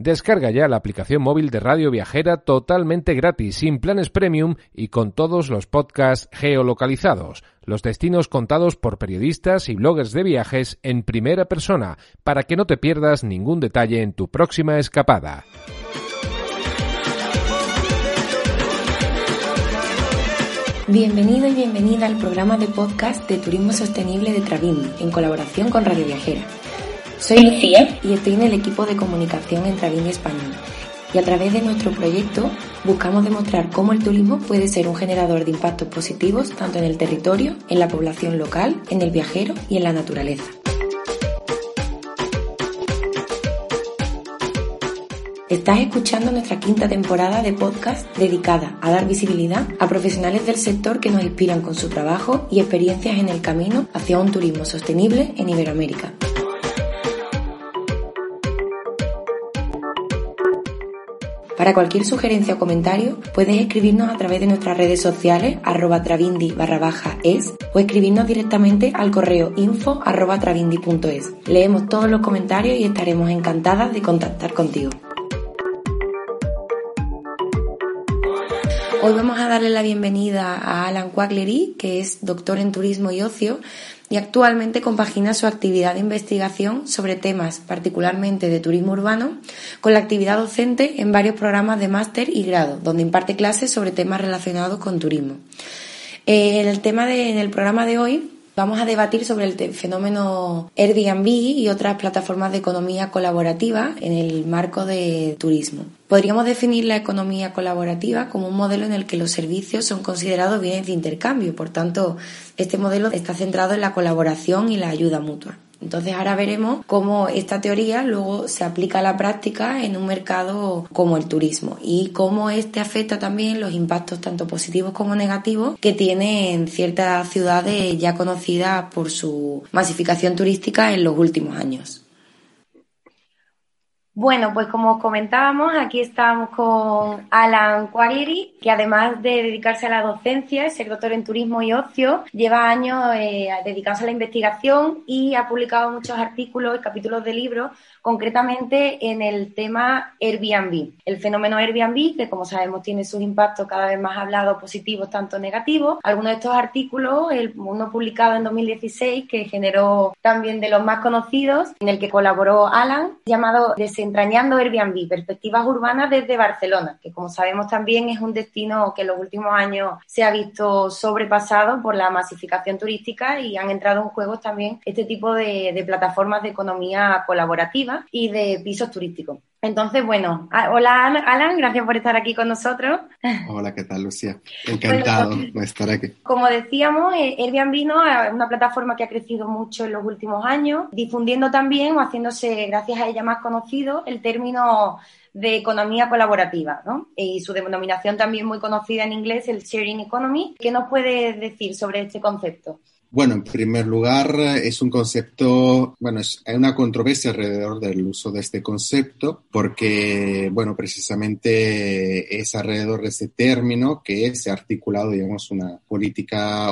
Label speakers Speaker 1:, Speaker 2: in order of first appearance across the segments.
Speaker 1: Descarga ya la aplicación móvil de Radio Viajera totalmente gratis, sin planes premium y con todos los podcasts geolocalizados, los destinos contados por periodistas y bloggers de viajes en primera persona, para que no te pierdas ningún detalle en tu próxima escapada.
Speaker 2: Bienvenido y bienvenida al programa de podcast de Turismo Sostenible de Travindi, en colaboración con Radio Viajera. Soy Lucía y estoy en el equipo de comunicación en Travindi Español. Y a través de nuestro proyecto buscamos demostrar cómo el turismo puede ser un generador de impactos positivos tanto en el territorio, en la población local, en el viajero y en la naturaleza. Estás escuchando nuestra quinta temporada de podcast dedicada a dar visibilidad a profesionales del sector que nos inspiran con su trabajo y experiencias en el camino hacia un turismo sostenible en Iberoamérica. Para cualquier sugerencia o comentario, puedes escribirnos a través de nuestras redes sociales, arroba travindi barra baja es, o escribirnos directamente al correo info arroba. Leemos todos los comentarios y estaremos encantadas de contactar contigo. Hoy vamos a darle la bienvenida a Alan Quaglery, que es doctor en turismo y ocio y actualmente compagina su actividad de investigación sobre temas particularmente de turismo urbano con la actividad docente en varios programas de máster y grado, donde imparte clases sobre temas relacionados con turismo. En el tema de, en el programa de hoy Vamos a debatir sobre el fenómeno Airbnb y otras plataformas de economía colaborativa en el marco de turismo. Podríamos definir la economía colaborativa como un modelo en el que los servicios son considerados bienes de intercambio. Por tanto, este modelo está centrado en la colaboración y la ayuda mutua. Entonces ahora veremos cómo esta teoría luego se aplica a la práctica en un mercado como el turismo y cómo este afecta también los impactos tanto positivos como negativos que tiene en ciertas ciudades ya conocidas por su masificación turística en los últimos años. Bueno, pues como os comentábamos, aquí estamos con Alan Quagleri, que además de dedicarse a la docencia, ser doctor en turismo y ocio, lleva años eh, a la investigación y ha publicado muchos artículos y capítulos de libros concretamente en el tema Airbnb. El fenómeno Airbnb, que como sabemos tiene sus impactos cada vez más hablados, positivos, tanto negativos. Algunos de estos artículos, el, uno publicado en 2016, que generó también de los más conocidos, en el que colaboró Alan, llamado Desentrañando Airbnb, Perspectivas Urbanas desde Barcelona, que como sabemos también es un destino que en los últimos años se ha visto sobrepasado por la masificación turística y han entrado en juego también este tipo de, de plataformas de economía colaborativa y de pisos turísticos. Entonces, bueno, hola Alan, gracias por estar aquí con nosotros.
Speaker 3: Hola, ¿qué tal, Lucía? Encantado de estar aquí.
Speaker 2: Como decíamos, eh, Airbnb ¿no? es una plataforma que ha crecido mucho en los últimos años, difundiendo también o haciéndose, gracias a ella, más conocido el término de economía colaborativa, ¿no? Y su denominación también muy conocida en inglés, el sharing economy. ¿Qué nos puedes decir sobre este concepto?
Speaker 3: Bueno, en primer lugar, es un concepto, bueno, hay una controversia alrededor del uso de este concepto, porque, bueno, precisamente es alrededor de ese término que se ha articulado, digamos, una política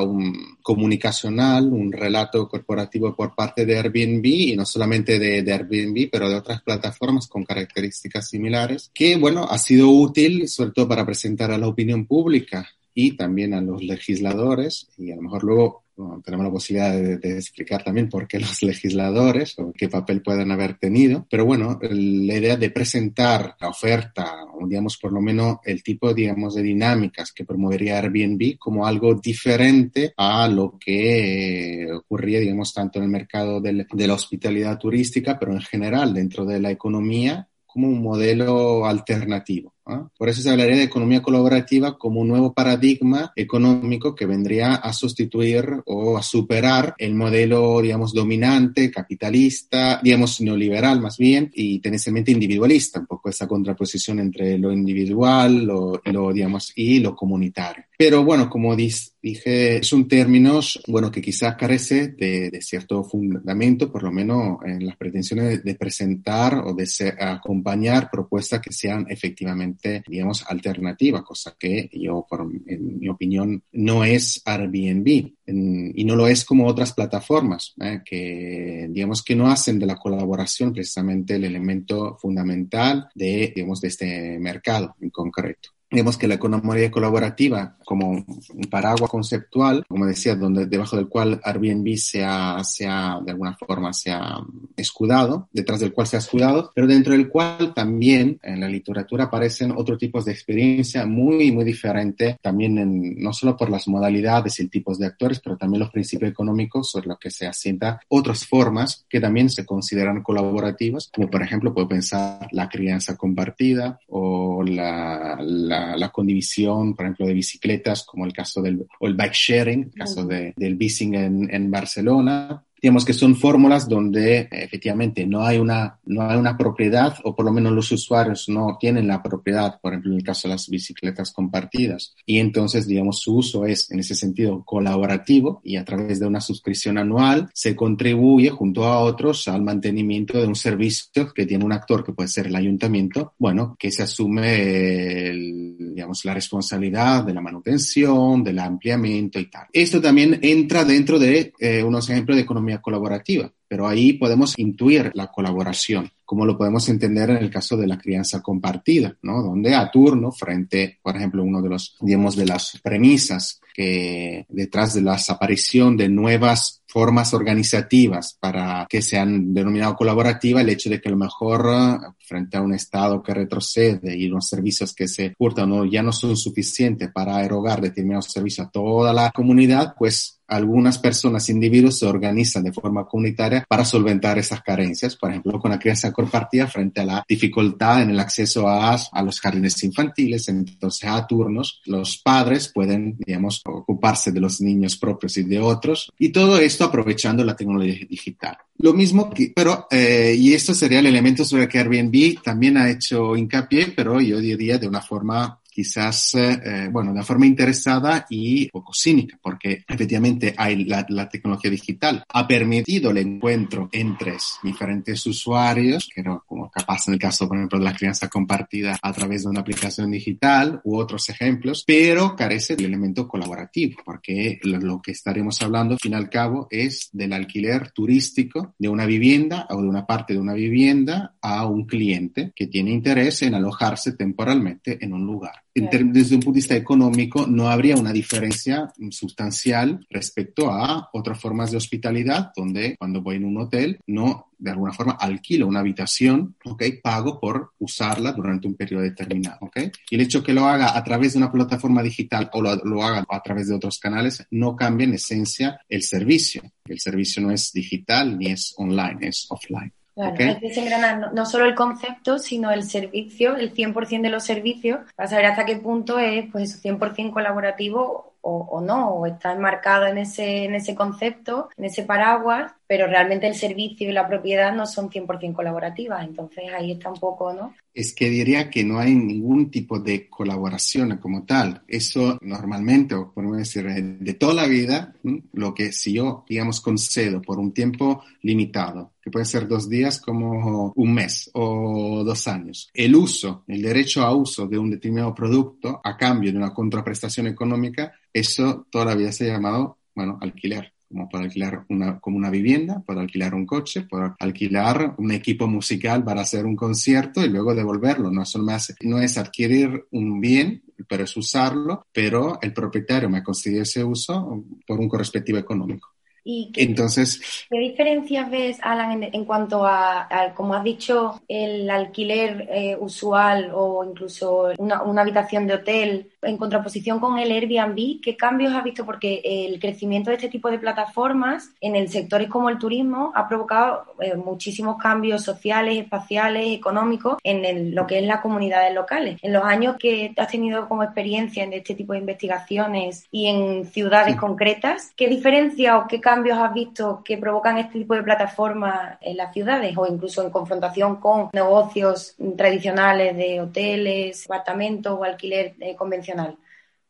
Speaker 3: comunicacional, un relato corporativo por parte de Airbnb, y no solamente de, de Airbnb, pero de otras plataformas con características similares, que, bueno, ha sido útil, sobre todo para presentar a la opinión pública y también a los legisladores, y a lo mejor luego tenemos la posibilidad de, explicar también por qué los legisladores o qué papel pueden haber tenido. Pero bueno, la idea de presentar la oferta, o digamos por lo menos el tipo, digamos, de dinámicas que promovería Airbnb como algo diferente a lo que ocurría, digamos, tanto en el mercado de la hospitalidad turística, pero en general dentro de la economía como un modelo alternativo. Por eso se hablaría de economía colaborativa como un nuevo paradigma económico que vendría a sustituir o a superar el modelo, digamos, dominante, capitalista, digamos, neoliberal más bien, y tendencialmente individualista, un poco esa contraposición entre lo individual lo, lo, digamos, y lo comunitario. Pero bueno, como dije, es un término bueno, que quizás carece de, de, cierto fundamento, por lo menos en las pretensiones de, presentar o de acompañar propuestas que sean efectivamente, digamos, alternativas, cosa que yo, por, en mi opinión, no es Airbnb y no lo es como otras plataformas, ¿eh? que digamos que no hacen de la colaboración precisamente el elemento fundamental de, digamos, de este mercado en concreto. Digamos que la economía colaborativa como un paraguas conceptual, como decía, donde debajo del cual Airbnb se ha, se ha, de alguna forma se ha escudado, detrás del cual se ha escudado, pero dentro del cual también en la literatura aparecen otros tipos de experiencia muy, muy diferentes, también en, no solo por las modalidades y tipos de actores, pero también los principios económicos sobre los que se asienta otras formas que también se consideran colaborativas, como por ejemplo puedo pensar la crianza compartida o la, la la, condivisión, por ejemplo, de bicicletas, como el caso del o el bike sharing, el caso de, del bicing en, en Barcelona, digamos que son fórmulas donde efectivamente no hay una, no hay una propiedad o por lo menos los usuarios no tienen la propiedad, por ejemplo en el caso de las bicicletas compartidas. Y entonces, digamos, su uso es en ese sentido colaborativo y a través de una suscripción anual se contribuye junto a otros al mantenimiento de un servicio que tiene un actor que puede ser el ayuntamiento, bueno, que se asume, digamos, la responsabilidad de la manutención, del ampliamiento y tal. Esto también entra dentro de eh, unos ejemplos de economía colaborativa, pero ahí podemos intuir la colaboración, como lo podemos entender en el caso de la crianza compartida, ¿no? Donde a turno, frente, por ejemplo, uno de los, digamos, de las premisas que detrás de la aparición de nuevas formas organizativas para que sean denominado colaborativa, el hecho de que a lo mejor frente a un Estado que retrocede y los servicios que se furtan ¿no? ya no son suficientes para erogar determinados servicios a toda la comunidad, pues algunas personas, individuos se organizan de forma comunitaria para solventar esas carencias, por ejemplo, con la crianza compartida frente a la dificultad en el acceso a, a los jardines infantiles, entonces a turnos los padres pueden, digamos, ocuparse de los niños propios y de otros, y todo esto aprovechando la tecnología digital. Lo mismo que, pero, eh, y esto sería el elemento sobre el que Airbnb también ha hecho hincapié, pero yo diría de una forma quizás, eh, bueno, de forma interesada y poco cínica, porque efectivamente hay la, la, tecnología digital ha permitido el encuentro entre diferentes usuarios, que no, como capaz en el caso, por ejemplo, de la crianza compartida a través de una aplicación digital u otros ejemplos, pero carece del elemento colaborativo, porque lo, lo que estaremos hablando, al fin y al cabo, es del alquiler turístico de una vivienda o de una parte de una vivienda a un cliente que tiene interés en alojarse temporalmente en un lugar desde un punto de vista económico, no habría una diferencia sustancial respecto a otras formas de hospitalidad, donde cuando voy en un hotel, no de alguna forma alquilo una habitación, ¿ok? Pago por usarla durante un periodo determinado, ¿ok? Y el hecho que lo haga a través de una plataforma digital o lo, lo haga a través de otros canales no cambia en esencia el servicio. El servicio no es digital ni es online, es offline.
Speaker 2: Claro, hay que desengranar no, solo el concepto, sino el servicio, el 100% de los servicios, para saber hasta qué punto es pues eso, 100% colaborativo o, no, o está enmarcado en ese, en ese concepto, en ese paraguas, pero realmente el servicio y la propiedad no son 100% colaborativas. Entonces ahí está un poco, ¿no?
Speaker 3: Es que diría que no hay ningún tipo de colaboración como tal. Eso normalmente, o podemos decir, de toda la vida, lo que si yo, digamos, concedo por un tiempo limitado, que puede ser dos días como un mes o dos años, el uso, el derecho a uso de un determinado producto a cambio de una contraprestación económica, eso todavía se ha llamado, bueno, alquiler como para alquilar una, como una vivienda, para alquilar un coche, para alquilar un equipo musical para hacer un concierto y luego devolverlo. No, eso no es adquirir un bien, pero es usarlo, pero el propietario me concede ese uso por un correspectivo económico.
Speaker 2: ¿Y qué, Entonces, ¿qué diferencias ves, Alan, en, cuanto a, como has dicho, el alquiler eh, usual o incluso una, una, habitación de hotel en contraposición con el Airbnb, ¿qué cambios has visto? Porque el crecimiento de este tipo de plataformas en el sectores como el turismo ha provocado eh, muchísimos cambios sociales, espaciales, económicos en lo que es las comunidades locales. En los años que has tenido como experiencia en este tipo de investigaciones y en ciudades concretas, ¿qué diferencia o qué cambios has visto que provocan este tipo de plataformas en las ciudades o incluso en confrontación con negocios tradicionales de hoteles, apartamentos o alquiler eh, convencional?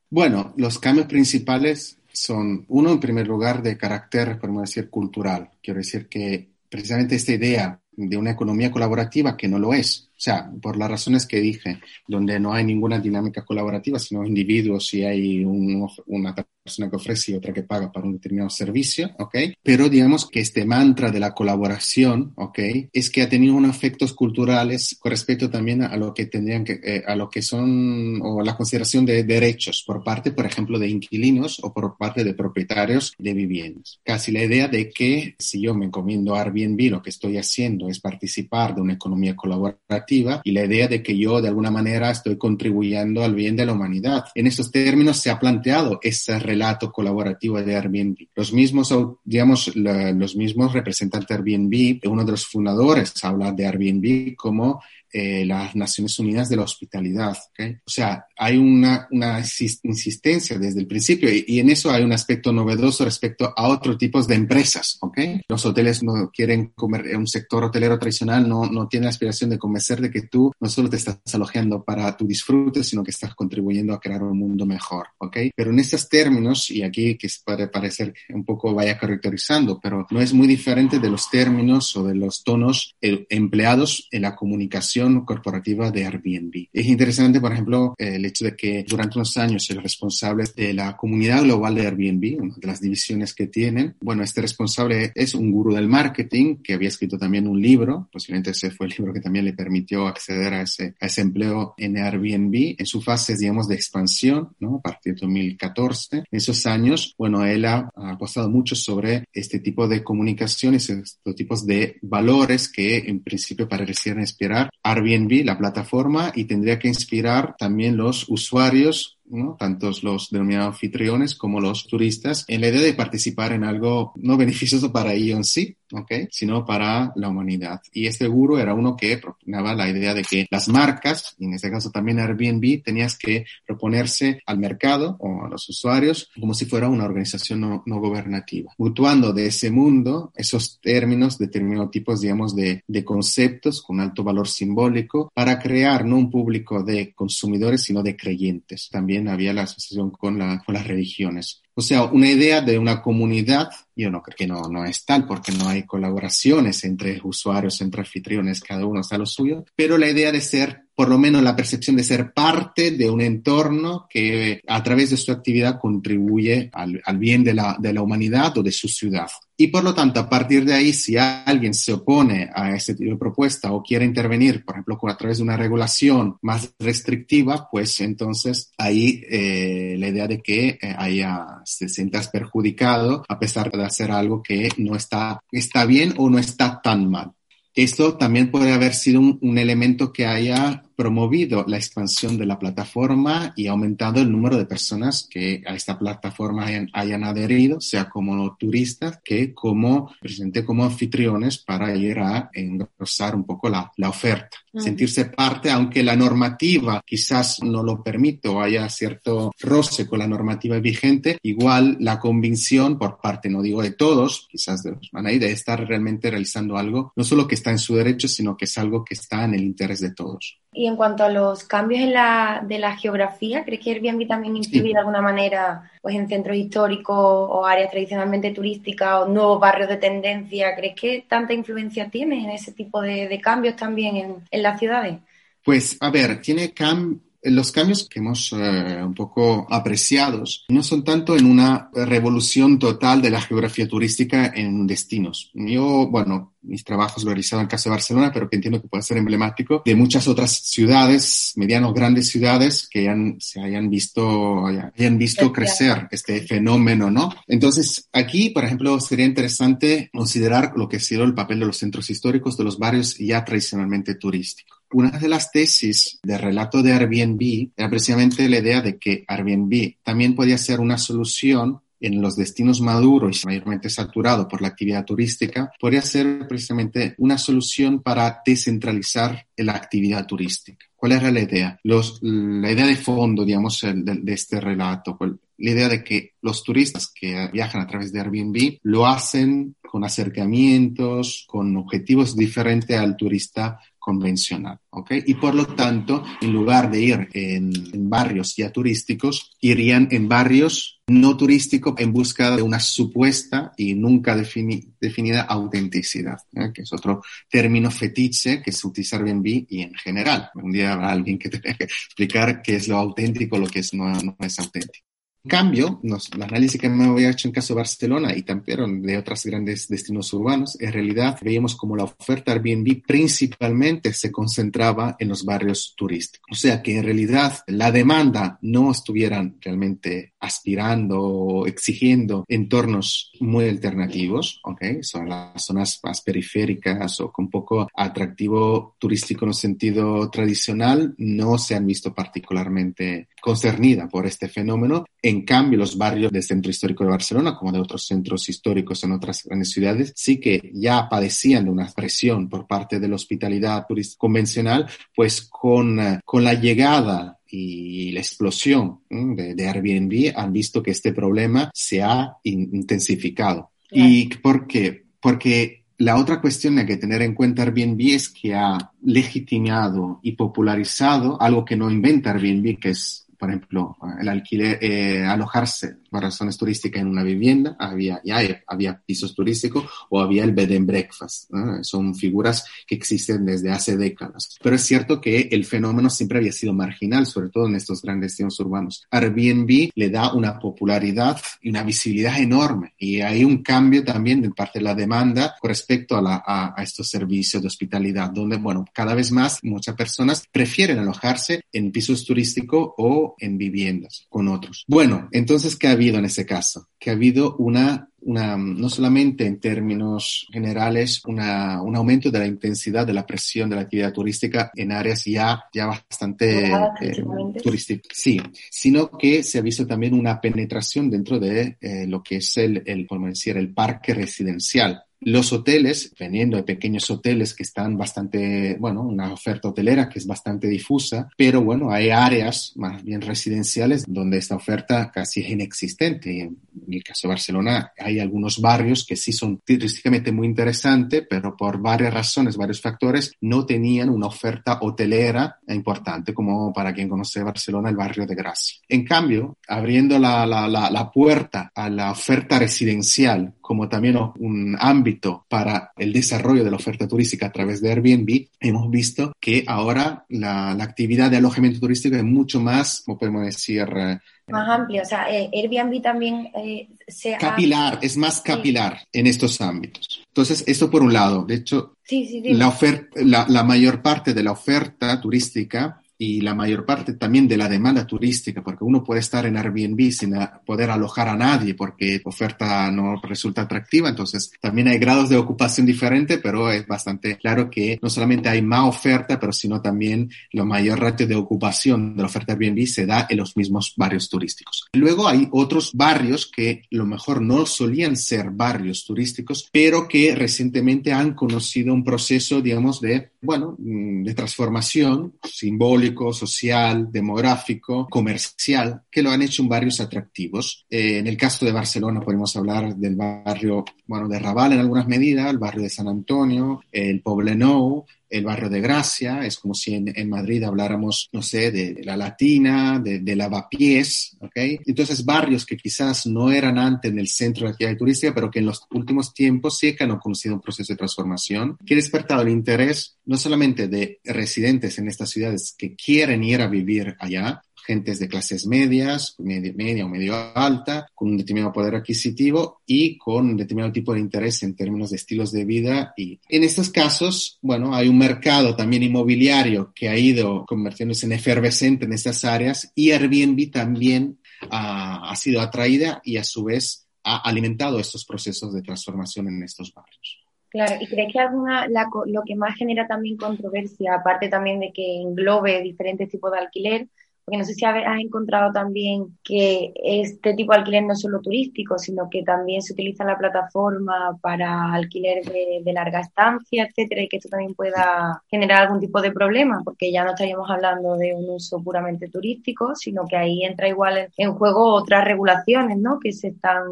Speaker 3: Bueno, los cambios principales son, uno, en primer lugar, de carácter, podemos decir, cultural. Quiero decir que precisamente esta idea de una economía colaborativa que no lo es, o sea, por las razones que dije, donde no hay ninguna dinámica colaborativa, sino individuos y hay un, una persona que ofrece y otra que paga para un determinado servicio, ¿ok? Pero digamos que este mantra de la colaboración, ¿ok? Es que ha tenido unos efectos culturales con respecto también a lo que tendrían que, eh, a lo que son, o la consideración de derechos por parte, por ejemplo, de inquilinos o por parte de propietarios de viviendas. Casi la idea de que si yo me encomiendo a Airbnb, lo que estoy haciendo es participar de una economía colaborativa y la idea de que yo de alguna manera estoy contribuyendo al bien de la humanidad. En estos términos se ha planteado relación relato colaborativo de Airbnb. Los mismos, digamos, los mismos representantes de Airbnb, uno de los fundadores habla de Airbnb como eh, las Naciones Unidas de la Hospitalidad. O sea, hay una, una insistencia desde el principio y, en eso hay un aspecto novedoso respecto a otros tipos de empresas. ¿okay? Los hoteles no quieren comer, un sector hotelero tradicional no, no tiene la aspiración de convencer de que tú no solo te estás alojando para tu disfrute, sino que estás contribuyendo a crear un mundo mejor. ¿okay? Pero en estos términos, y aquí que puede parecer un poco vaya caracterizando, pero no es muy diferente de los términos o de los tonos eh, empleados en la comunicación corporativa de Airbnb. Es interesante, por ejemplo, el hecho de que durante unos años el responsable de la comunidad global de Airbnb, una de las divisiones que tienen, bueno, este responsable es un gurú del marketing que había escrito también un libro, posiblemente ese fue el libro que también le permitió acceder a ese, a ese empleo en Airbnb en su fase, digamos, de expansión, ¿no? A partir de 2014. En esos años, bueno, él ha, apostado mucho sobre este tipo de comunicaciones, estos tipos de valores que en principio parecieran inspirar Airbnb, la plataforma, y tendría que inspirar también los usuarios ¿no? tanto los denominados anfitriones como los turistas, en la idea de participar en algo no beneficioso para ellos en sí, ¿okay? sino para la humanidad. Y este gurú era uno que proponía la idea de que las marcas, y en este caso también Airbnb, tenías que proponerse al mercado o a los usuarios como si fuera una organización no, no gobernativa, mutuando de ese mundo esos términos, determinados tipos, digamos, de, de conceptos con alto valor simbólico para crear no un público de consumidores, sino de creyentes. También había la asociación con, la, con las religiones. O sea, una idea de una comunidad, yo no creo que no, no es tal, porque no hay colaboraciones entre usuarios, entre anfitriones, cada uno está lo suyo, pero la idea de ser por lo menos la percepción de ser parte de un entorno que a través de su actividad contribuye al, al bien de la, de la, humanidad o de su ciudad. Y por lo tanto, a partir de ahí, si alguien se opone a ese tipo de propuesta o quiere intervenir, por ejemplo, a través de una regulación más restrictiva, pues entonces ahí eh, la idea de que eh, haya, se sientas perjudicado a pesar de hacer algo que no está, está bien o no está tan mal. Esto también puede haber sido un, un elemento que haya promovido la expansión de la plataforma y aumentado el número de personas que a esta plataforma hayan, adherido, sea como turistas que como, presente como anfitriones para ir a engrosar un poco la, la oferta. Sentirse parte, aunque la normativa quizás no lo permite o haya cierto roce con la normativa vigente, igual la convicción por parte, no digo de todos, quizás de los Manaí, de estar realmente realizando algo, no solo que está en su derecho, sino que es algo que está en el interés de todos.
Speaker 2: Y en cuanto a los cambios en la, de la geografía, ¿crees que Airbnb también influye de alguna manera pues, en centros históricos o áreas tradicionalmente turísticas o nuevos barrios de tendencia? ¿Crees que tanta influencia tiene en ese tipo de, cambios también en, en, las ciudades?
Speaker 3: Pues, a ver, tiene cam los cambios que hemos eh, un poco apreciados no son tanto en una revolución total de la geografía turística en destinos. Yo, bueno, mis trabajos lo he realizado en el caso de Barcelona, pero que entiendo que puede ser emblemático de muchas otras ciudades, medianos grandes ciudades que se hayan visto, hayan visto crecer este fenómeno, ¿no? Entonces, aquí, por ejemplo, sería interesante considerar lo que ha sido el papel de los centros históricos, de los barrios ya tradicionalmente turísticos. Una de las tesis del relato de Airbnb era precisamente la idea de que Airbnb también podía ser una solución en los destinos maduros y mayormente saturados por la actividad turística, podría ser precisamente una solución para descentralizar la actividad turística. ¿Cuál era la idea? La idea de fondo, digamos, de, de este relato, la idea de que los turistas que viajan a través de Airbnb lo hacen con acercamientos, con objetivos diferentes al turista convencional, ¿ok? Y por lo tanto, en lugar de ir en, barrios ya turísticos, irían en barrios no turísticos en busca de una supuesta y nunca definida autenticidad, ¿eh? que es otro término fetiche que se utiliza en Airbnb y en general. Un día habrá alguien que tenga que explicar qué es lo auténtico, lo que es, no, no es auténtico cambio, el análisis que me había hecho en caso de Barcelona y también de otros grandes destinos urbanos, en realidad veíamos como la oferta Airbnb principalmente se concentraba en los barrios turísticos. O sea que en realidad la demanda no estuvieran realmente aspirando o exigiendo entornos muy alternativos, ¿ok? Son las zonas más periféricas o con poco atractivo turístico en un sentido tradicional, no se han visto particularmente concernida por este fenómeno. En cambio, los barrios del centro histórico de Barcelona, como de otros centros históricos en otras grandes ciudades, sí que ya padecían de una presión por parte de la hospitalidad turística convencional, pues con, eh, con la llegada y la explosión de, de, Airbnb han visto que este problema se ha intensificado. ¿Y por qué? Porque la otra cuestión que hay que tener en cuenta Airbnb es que ha legitimado y popularizado algo que no inventa Airbnb, que es por ejemplo, el alquiler, eh, alojarse por razones turísticas en una vivienda, había, ya había pisos turísticos o había el bed and breakfast. Son figuras que existen desde hace décadas. Pero es cierto que el fenómeno siempre había sido marginal, sobre todo en estos grandes destinos urbanos. Airbnb le da una popularidad y una visibilidad enorme y hay un cambio también de parte de la demanda con respecto a, la, a, a estos servicios de hospitalidad, donde, bueno, cada vez más muchas personas prefieren alojarse en pisos turísticos o en viviendas con otros. Bueno, entonces, ¿qué ha habido en ese caso? Que ha habido una una, no solamente en términos generales, una, un aumento de la intensidad de la presión de la actividad turística en áreas ya, ya bastante eh, turísticas, sí, sino que se ha visto también una penetración dentro de eh, lo que es el, el, decir, el parque residencial. Los hoteles, veniendo de pequeños hoteles que están bastante, bueno, una oferta hotelera que es bastante difusa, pero bueno, hay áreas más bien residenciales donde esta oferta casi es inexistente. En el caso de Barcelona hay algunos barrios que sí son turísticamente muy interesantes, pero por varias razones, varios factores, no tenían una oferta hotelera importante, como para quien conoce Barcelona, el barrio de Gracia. En cambio, abriendo la, la, la puerta a la oferta residencial, como también un ámbito para el desarrollo de la oferta turística a través de Airbnb, hemos visto que ahora la, la actividad de alojamiento turístico es mucho más, como podemos decir,
Speaker 2: eh, más amplio. O sea, eh, Airbnb también eh, se
Speaker 3: Capilar, es más capilar sí. en estos ámbitos. Entonces, esto por un lado. De hecho,
Speaker 2: sí, sí,
Speaker 3: la, oferta, la, la mayor parte de la oferta turística y la mayor parte también de la demanda turística, porque uno puede estar en Airbnb sin poder alojar a nadie porque oferta no resulta atractiva, entonces también hay grados de ocupación diferentes, pero es bastante claro que no solamente hay más oferta, pero sino también la mayor ratio de ocupación de la oferta Airbnb se da en los mismos barrios turísticos. Luego hay otros barrios que lo mejor no solían ser barrios turísticos, pero que recientemente han conocido un proceso, digamos, de, bueno, de transformación simbólica social, demográfico, comercial, que lo han hecho en barrios atractivos. Eh, en el caso de Barcelona podemos hablar del barrio, bueno, de Raval en algunas medidas, el barrio de San Antonio, el Poblenou, el barrio de Gracia, es como si en, en, Madrid habláramos, no sé, de la Latina, de, de Lavapiés, ¿ok? Entonces, barrios que quizás no eran antes en el centro de actividad turística, pero que en los últimos tiempos sí que han conocido un proceso de transformación, que ha despertado el interés no solamente de residentes en estas ciudades que quieren ir a vivir allá, gentes de clases medias, media, media, o medio alta, con un determinado poder adquisitivo y con un determinado tipo de interés en términos de estilos de vida. Y en estos casos, bueno, hay un mercado también inmobiliario que ha ido convirtiéndose en efervescente en estas áreas y Airbnb también ha, ha sido atraída y a su vez ha alimentado estos procesos de transformación en estos barrios.
Speaker 2: Claro, ¿y crees que alguna, lo que más genera también controversia, aparte también de que englobe diferentes tipos de alquiler, porque no sé si has encontrado también que este tipo de alquiler no es solo turístico, sino que también se utiliza la plataforma para alquiler de, larga estancia, etcétera, y que esto también pueda generar algún tipo de problema, porque ya no estaríamos hablando de un uso puramente turístico, sino que ahí entra igual en, juego otras regulaciones, ¿no? Que se están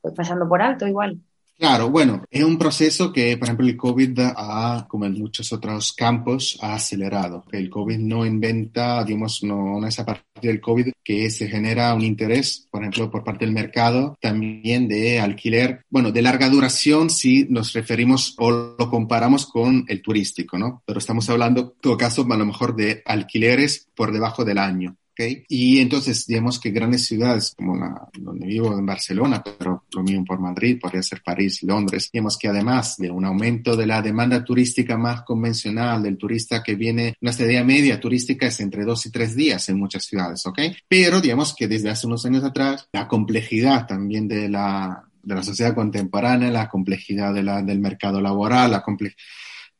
Speaker 2: pues, pasando por alto igual.
Speaker 3: Claro, bueno, es un proceso que, por ejemplo, el COVID ha, como en muchos otros campos, ha acelerado. El COVID no inventa, digamos, no, es a partir del COVID que se genera un interés, por ejemplo, por parte del mercado, también de alquiler, bueno, de larga duración si nos referimos o lo comparamos con el turístico, ¿no? Pero estamos hablando, en todo caso, a lo mejor de alquileres por debajo del año. Y entonces, digamos que grandes ciudades como la donde vivo en Barcelona, pero lo mismo por Madrid, podría ser París, Londres, digamos que además de un aumento de la demanda turística más convencional, del turista que viene, una estadía media turística es entre dos y tres días en muchas ciudades, ¿ok? Pero digamos que desde hace unos años atrás, la complejidad también de la, de la sociedad contemporánea, la complejidad de la, del mercado laboral, la complejidad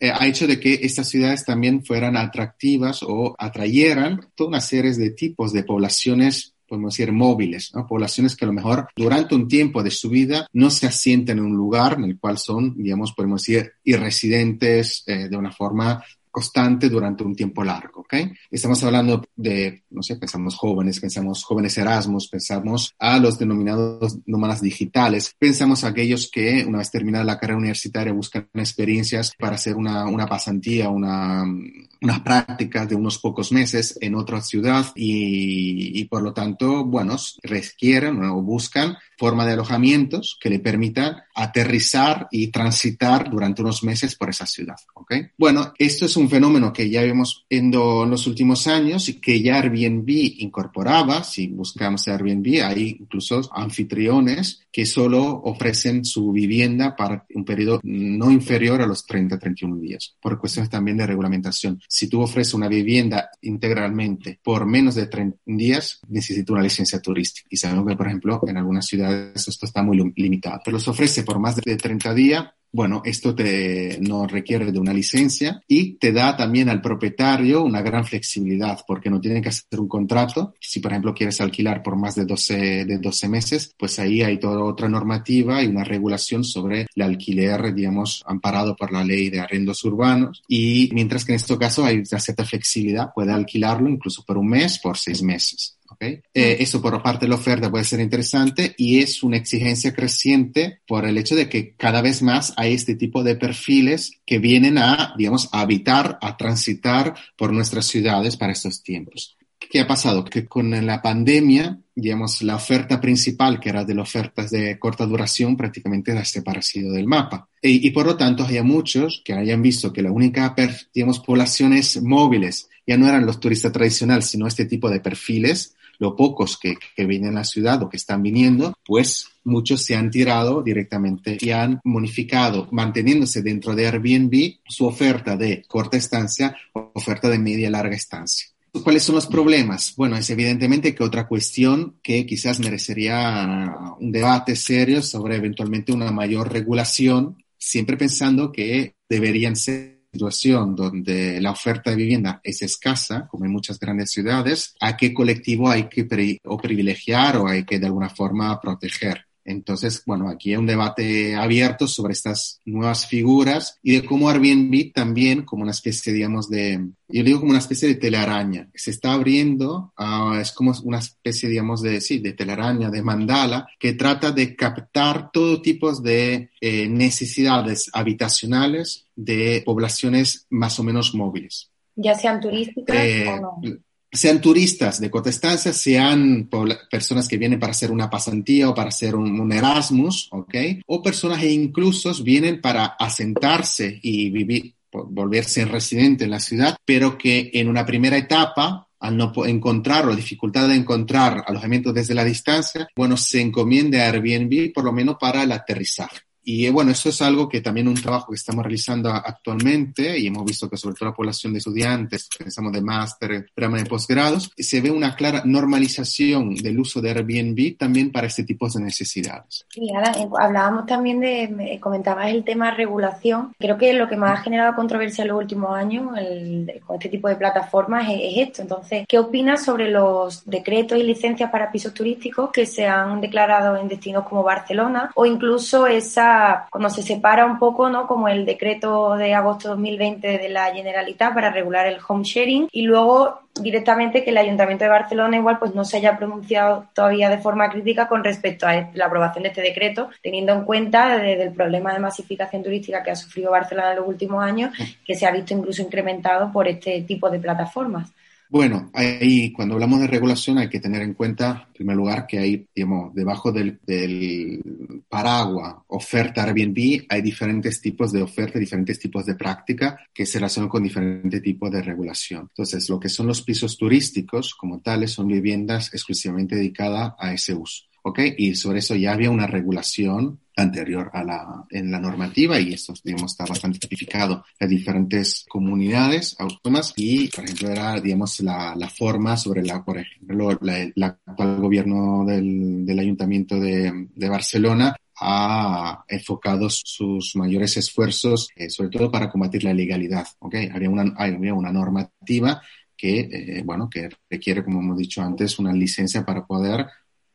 Speaker 3: eh, ha hecho de que estas ciudades también fueran atractivas o atrayeran toda una serie de tipos de poblaciones podemos decir, móviles, ¿no? poblaciones que a lo mejor durante un tiempo de su vida no se asienten en un lugar en el cual son, digamos, podemos decir, irresidentes eh, de una forma constante durante un tiempo largo, ¿ok? Estamos hablando de, no sé, pensamos jóvenes, pensamos jóvenes Erasmus, pensamos a los denominados nómadas digitales, pensamos a aquellos que una vez terminada la carrera universitaria buscan experiencias para hacer una, una pasantía, una, unas prácticas de unos pocos meses en otra ciudad y, y por lo tanto, bueno, requieren o buscan forma de alojamientos que le permitan aterrizar y transitar durante unos meses por esa ciudad. ¿ok? Bueno, esto es un fenómeno que ya vemos en, los últimos años y que ya Airbnb incorporaba. Si buscamos Airbnb, hay incluso anfitriones que solo ofrecen su vivienda para un periodo no inferior a los 30-31 días, por cuestiones también de regulamentación. Si tú ofreces una vivienda integralmente por menos de 30 días, necesita una licencia turística. Y sabemos que, por ejemplo, en algunas ciudades esto está muy limitado. Pero los ofrece por más de 30 días bueno, esto te, no requiere de una licencia y te da también al propietario una gran flexibilidad porque no tiene que hacer un contrato. Si, por ejemplo, quieres alquilar por más de 12, de 12 meses, pues ahí hay toda otra normativa y una regulación sobre el alquiler, digamos, amparado por la ley de arrendos urbanos. Y mientras que en este caso hay una cierta flexibilidad, puede alquilarlo incluso por un mes, por seis meses. ¿Okay? Eh, eso por parte de la oferta puede ser interesante y es una exigencia creciente por el hecho de que cada vez más hay este tipo de perfiles que vienen a, digamos, a habitar, a transitar por nuestras ciudades para estos tiempos. ¿Qué ha pasado? Que con la pandemia, digamos, la oferta principal, que era de las ofertas de corta duración, prácticamente ha desaparecido del mapa. Y, y por lo tanto, hay muchos que hayan visto que la única, digamos, poblaciones móviles ya no eran los turistas tradicionales, sino este tipo de perfiles, los pocos que, que vienen a la ciudad o que están viniendo, pues muchos se han tirado directamente y han modificado, manteniéndose dentro de Airbnb, su oferta de corta estancia oferta de media larga estancia. ¿Cuáles son los problemas? Bueno, es evidentemente que otra cuestión que quizás merecería un debate serio sobre eventualmente una mayor regulación, siempre pensando que deberían ser situación donde la oferta de vivienda es escasa, como en muchas grandes ciudades, a qué colectivo hay que o privilegiar o hay que de alguna forma proteger. Entonces, bueno, aquí hay un debate abierto sobre estas nuevas figuras y de cómo Airbnb también, como una especie, digamos, de, yo digo como una especie de telaraña, se está abriendo, uh, es como una especie, digamos, de, sí, de telaraña, de mandala, que trata de captar todo tipo de eh, necesidades habitacionales de poblaciones más o menos móviles.
Speaker 2: Ya sean turísticas eh, o no
Speaker 3: sean turistas de corta estancia, sean personas que vienen para hacer una pasantía o para hacer un, Erasmus, ¿ok? O personas que incluso vienen para asentarse y vivir, volverse residente en la ciudad, pero que en una primera etapa al no encontrar o dificultad de encontrar alojamiento desde la distancia, bueno, se encomienda a Airbnb por lo menos para el aterrizaje Y eh, bueno, esto es algo que también un trabajo que estamos realizando actualmente y hemos visto que sobre todo la población de estudiantes, pensamos de máster, programa de posgrados, se ve una clara normalización del uso de Airbnb también para este tipo de necesidades.
Speaker 2: Sí, ahora hablábamos también de, comentabas el tema regulación. Creo que lo que más ha generado controversia en los últimos años con este tipo de plataformas es, es esto. Entonces, ¿qué opinas sobre los decretos y licencias para pisos turísticos que se han declarado en destinos como Barcelona o incluso esa, cuando se separa un poco, ¿no? Como el decreto de agosto de 2020 de la Generalitat para regular el home sharing y luego directamente que el Ayuntamiento de Barcelona igual pues no se haya pronunciado todavía de forma crítica con respecto a la aprobación de este decreto, teniendo en cuenta desde el problema de masificación turística que ha sufrido Barcelona en los últimos años, que se ha visto incluso incrementado por este tipo de plataformas.
Speaker 3: Bueno, ahí cuando hablamos de regulación hay que tener en cuenta, en primer lugar, que hay, debajo del, paraguas oferta Airbnb hay diferentes tipos de oferta, diferentes tipos de práctica que se relacionan con diferentes tipos de regulación. Entonces, lo que son los pisos turísticos como tales son viviendas exclusivamente dedicadas a ese uso. ¿Ok? Y sobre eso ya había una regulación anterior a la, en la normativa y esto, digamos, está bastante tipificado en diferentes comunidades autónomas y, por ejemplo, era, digamos, la, la forma sobre la, por ejemplo, el actual gobierno del, del Ayuntamiento de, de Barcelona ha enfocado sus mayores esfuerzos, eh, sobre todo para combatir la ilegalidad. ¿okay? Había, una, había una normativa que, eh, bueno, que requiere, como hemos dicho antes, una licencia para poder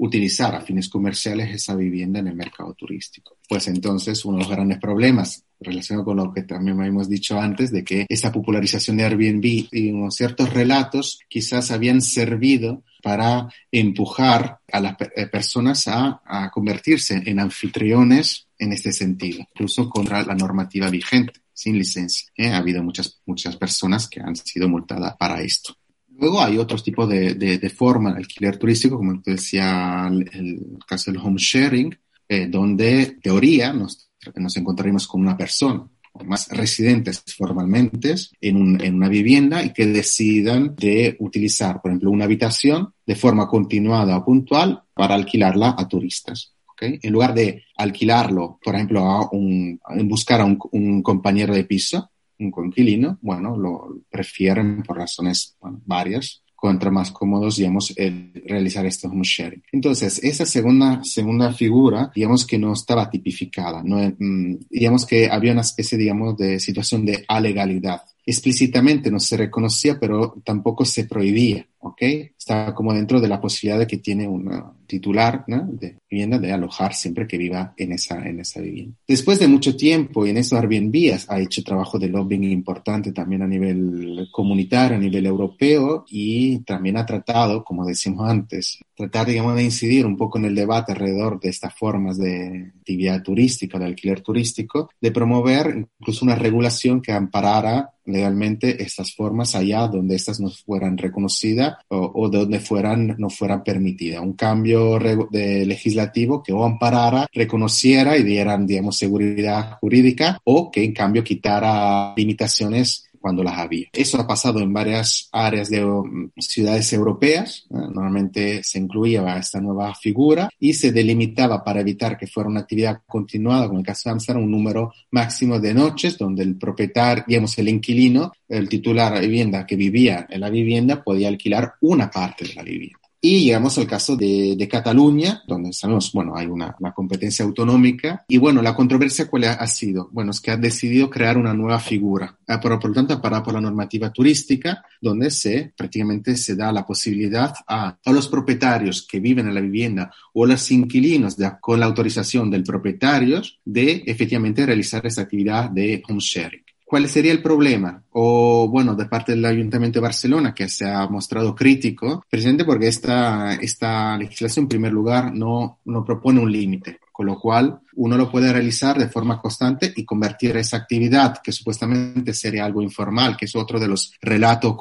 Speaker 3: utilizar a fines comerciales esa vivienda en el mercado turístico. Pues entonces uno de los grandes problemas relacionado con lo que también hemos dicho antes, de que esa popularización de Airbnb y unos ciertos relatos quizás habían servido para empujar a las eh, personas a, a convertirse en anfitriones en este sentido, incluso contra la normativa vigente sin licencia. ¿eh? Ha habido muchas, muchas personas que han sido multadas para esto. Luego hay otros tipos de, de, de forma de alquiler turístico, como te decía el, caso del home sharing, eh, donde teoría nos, nos encontraremos con una persona más residentes formalmente en, un, en, una vivienda y que decidan de utilizar, por ejemplo, una habitación de forma continuada o puntual para alquilarla a turistas. ¿okay? En lugar de alquilarlo, por ejemplo, a un, buscar a un, un compañero de piso, un coinquilino, bueno, lo prefieren por razones varias, contra más cómodos, digamos, el realizar este home sharing. Entonces, esa segunda, segunda figura, digamos que no estaba tipificada, no, mm, digamos que había una especie, digamos, de situación de alegalidad. Explícitamente no se reconocía, pero tampoco se prohibía, ¿ok? Estaba como dentro de la posibilidad de que tiene una, titular de vivienda de alojar siempre que viva en esa, en esa vivienda. Después de mucho tiempo y en eso Airbnb ha hecho trabajo de lobbying importante también a nivel comunitario, a nivel europeo y también ha tratado, como decimos antes, tratar, digamos, de incidir un poco en el debate alrededor de estas formas de actividad turística, de alquiler turístico, de promover incluso una regulación que amparara legalmente estas formas allá donde estas no fueran reconocidas o, o donde fueran, no fueran permitidas. Un cambio de legislativo que o amparara, reconociera y dieran, digamos, seguridad jurídica o que en cambio quitara limitaciones cuando las había. Eso ha pasado en varias áreas de um, ciudades europeas. Normalmente se incluía esta nueva figura y se delimitaba para evitar que fuera una actividad continuada, como el caso de Amsterdam, un número máximo de noches donde el propietario, digamos, el inquilino, el titular de la vivienda que vivía en la vivienda podía alquilar una parte de la vivienda. Y llegamos al caso de, de Cataluña, donde sabemos, bueno, hay una, una, competencia autonómica. Y bueno, la controversia cuál ha, sido? Bueno, es que ha decidido crear una nueva figura, ah, pero por lo tanto para por la normativa turística, donde se prácticamente se da la posibilidad a, a los propietarios que viven en la vivienda o los inquilinos de, con la autorización del propietario de efectivamente realizar esa actividad de home sharing. ¿Cuál sería el problema? O bueno, de parte del Ayuntamiento de Barcelona, que se ha mostrado crítico, precisamente porque esta, esta legislación, en primer lugar, no, no propone un límite, con lo cual uno lo puede realizar de forma constante y convertir esa actividad, que supuestamente sería algo informal, que es otro de los relatos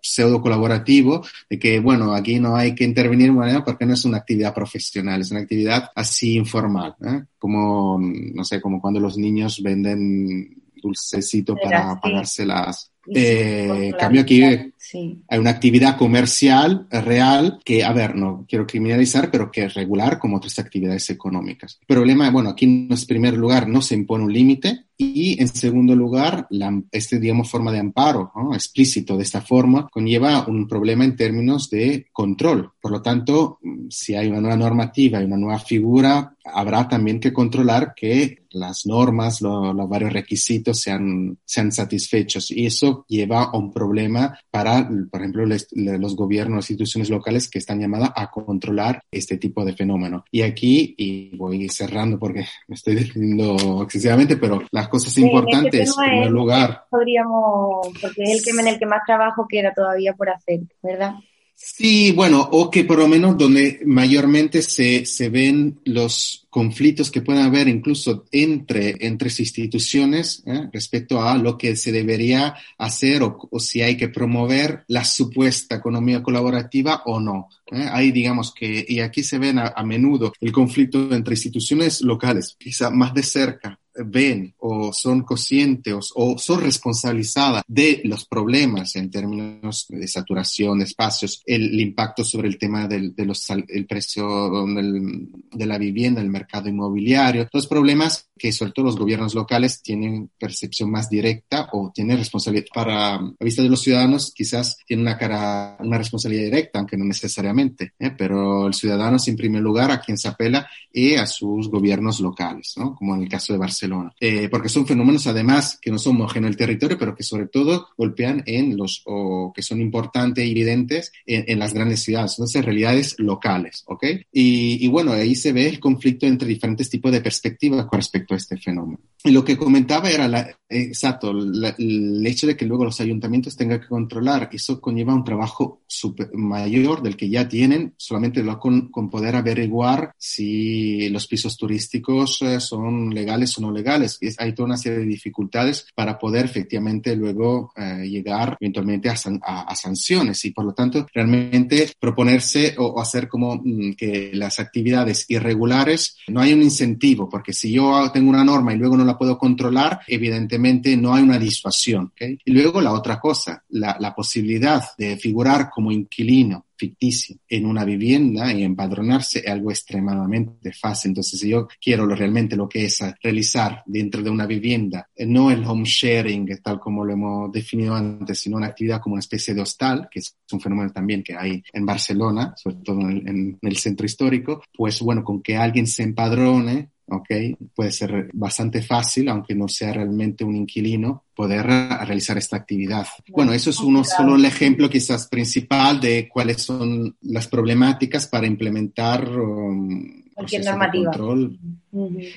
Speaker 3: pseudo colaborativos, de que, bueno, aquí no hay que intervenir manera porque no es una actividad profesional, es una actividad así informal, ¿eh? como, no sé, como cuando los niños venden dulcecito para pagarse las, Eh, cambio aquí hay una actividad comercial real que, a ver, no quiero criminalizar, pero que es regular como otras actividades económicas. El problema, bueno, aquí en primer lugar no se impone un límite. Y en segundo lugar, la, este, digamos, forma de amparo explícito de esta forma conlleva un problema en términos de control. Por lo tanto, si hay una nueva normativa y una nueva figura, habrá también que controlar que las normas, los varios requisitos sean, sean satisfechos. Y eso lleva a un problema para, por ejemplo, los gobiernos, las instituciones locales que están llamadas a controlar este tipo de fenómeno. Y aquí, y voy cerrando porque me estoy definiendo excesivamente, pero las cosas importantes, en primer lugar.
Speaker 2: Podríamos, porque es el que en el que más trabajo queda todavía por hacer, ¿verdad?
Speaker 3: Sí, bueno, o que por lo menos donde mayormente se, se ven los conflictos que pueden haber incluso entre, entre instituciones ¿eh? respecto a lo que se debería hacer o, si hay que promover la supuesta economía colaborativa o no. ¿eh? Ahí digamos que, y aquí se ven a, a menudo el conflicto entre instituciones locales, quizá más de cerca, ven o son conscientes o, son responsabilizadas de los problemas en términos de saturación espacios, el, impacto sobre el tema del de los, el precio de la vivienda, el mercado inmobiliario, los problemas que sobre todo los gobiernos locales tienen percepción más directa o tienen responsabilidad para la vista de los ciudadanos quizás tiene una cara una responsabilidad directa aunque no necesariamente ¿eh? pero el ciudadano es en primer lugar a quien se apela y a sus gobiernos locales ¿no? como en el caso de Barcelona eh, porque son fenómenos además que no son homogéneos en el territorio, pero que sobre todo golpean en los, o que son importantes y evidentes en, las grandes ciudades, entonces realidades locales, ¿ok? Y, y, bueno, ahí se ve el conflicto entre diferentes tipos de perspectivas con respecto a este fenómeno. Y lo que comentaba era, exacto, el hecho de que luego los ayuntamientos tengan que controlar, eso conlleva un trabajo super, mayor del que ya tienen, solamente con, con poder averiguar si los pisos turísticos eh, son legales o no legales. hay toda una serie de dificultades para poder efectivamente luego eh, llegar eventualmente a, a, sanciones y por lo tanto realmente proponerse o, hacer como mm, que las actividades irregulares no hay un incentivo, porque si yo tengo una norma y luego no la puedo controlar, evidentemente no hay una disuasión. Y luego la otra cosa, la, la posibilidad de figurar como inquilino ficticio en una vivienda y empadronarse es algo extremadamente fácil. Entonces, si yo quiero lo, realmente lo que es realizar dentro de una vivienda, eh, no el home sharing, tal como lo hemos definido antes, sino una actividad como una especie de hostal, que es un fenómeno también que hay en Barcelona, sobre todo en, en el centro histórico, pues bueno, con que alguien se empadrone ¿ok? Puede ser bastante fácil, aunque no sea realmente un inquilino, poder realizar esta actividad. Bueno, eso es uno, solo el ejemplo quizás principal de cuáles son las problemáticas para implementar um,
Speaker 2: cualquier normativa.
Speaker 3: Control,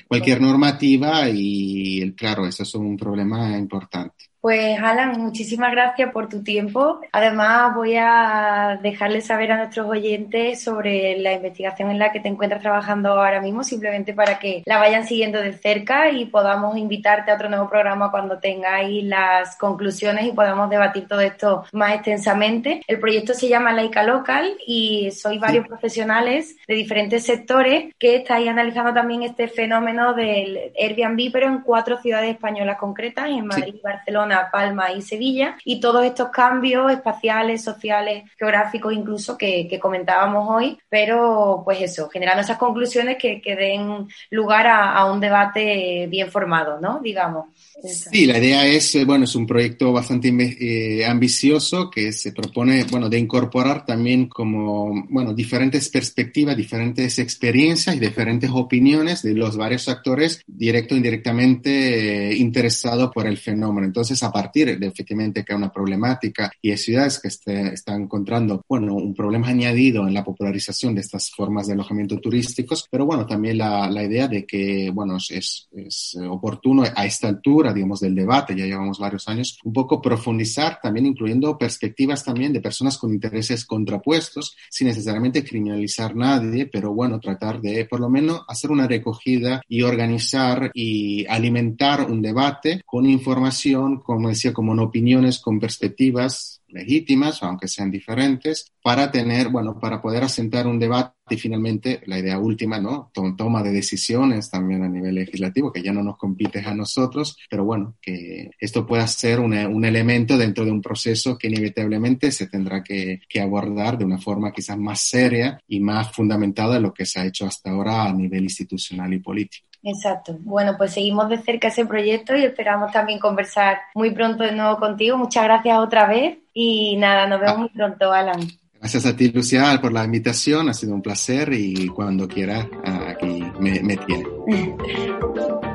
Speaker 3: cualquier normativa y, claro, eso es un problema importante.
Speaker 2: Pues Alan, muchísimas gracias por tu tiempo. Además, voy a dejarles saber a nuestros oyentes sobre la investigación en la que te encuentras trabajando ahora mismo, simplemente para que la vayan siguiendo de cerca y podamos invitarte a otro nuevo programa cuando tengáis las conclusiones y podamos debatir todo esto más extensamente. El proyecto se llama Laica Local y sois varios profesionales de diferentes sectores que estáis analizando también este fenómeno del Airbnb, pero en cuatro ciudades españolas concretas, en Madrid, Barcelona, Palma y Sevilla, y todos estos cambios espaciales, sociales, geográficos incluso que, comentábamos hoy, pero pues eso, generando esas conclusiones que, que den lugar a, a un debate bien formado, ¿no? Digamos.
Speaker 3: Sí, la idea es, eh, bueno, es un proyecto bastante eh, ambicioso que se propone, bueno, de incorporar también como, bueno, diferentes perspectivas, diferentes experiencias y diferentes opiniones de los varios actores directo e indirectamente eh, interesados por el fenómeno. Entonces, a partir de efectivamente que hay una problemática y hay ciudades que este, están encontrando, bueno, un problema añadido en la popularización de estas formas de alojamiento turísticos, pero bueno, también la, la idea de que, bueno, es, es oportuno a esta altura digamos, del debate, ya llevamos varios años, un poco profundizar también incluyendo perspectivas también de personas con intereses contrapuestos, sin necesariamente criminalizar a nadie, pero bueno, tratar de por lo menos hacer una recogida y organizar y alimentar un debate con información, como decía, como opiniones, con perspectivas legítimas, aunque sean diferentes, para tener, bueno, para poder asentar un debate y finalmente la idea última, ¿no? Toma de decisiones también a nivel legislativo, que ya no nos compite a nosotros, pero bueno, que esto pueda ser un elemento dentro de un proceso que inevitablemente se tendrá que, que, abordar de una forma quizás más seria y más fundamentada de lo que se ha hecho hasta ahora a nivel institucional y político.
Speaker 4: Exacto. Bueno, pues seguimos de cerca ese proyecto y esperamos también conversar muy pronto de nuevo contigo. Muchas gracias otra vez y nada, nos vemos muy pronto, Alan.
Speaker 3: Gracias a ti, Lucía, por la invitación. Ha sido un placer y cuando quiera, aquí me, me tiene.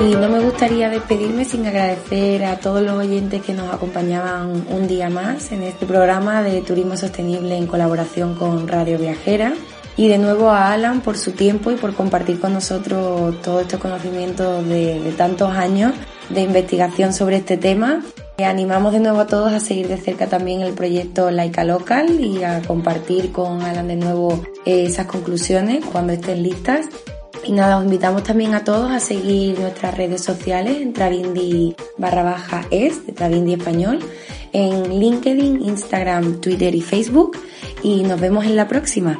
Speaker 4: Y no me gustaría despedirme sin agradecer a todos los oyentes que nos acompañaban un día más en este programa de Turismo Sostenible en colaboración con Radio Viajera. Y de nuevo a Alan por su tiempo y por compartir con nosotros todos estos conocimientos de, tantos años de investigación sobre este tema. Y animamos de nuevo a todos a seguir de cerca también el proyecto Laica Local y a compartir con Alan de nuevo esas conclusiones cuando estén listas. Y nada, os invitamos también a todos a seguir nuestras redes sociales en Travindi barra baja es, de Travindi Español, en LinkedIn, Instagram, Twitter y Facebook. Y nos vemos en la próxima.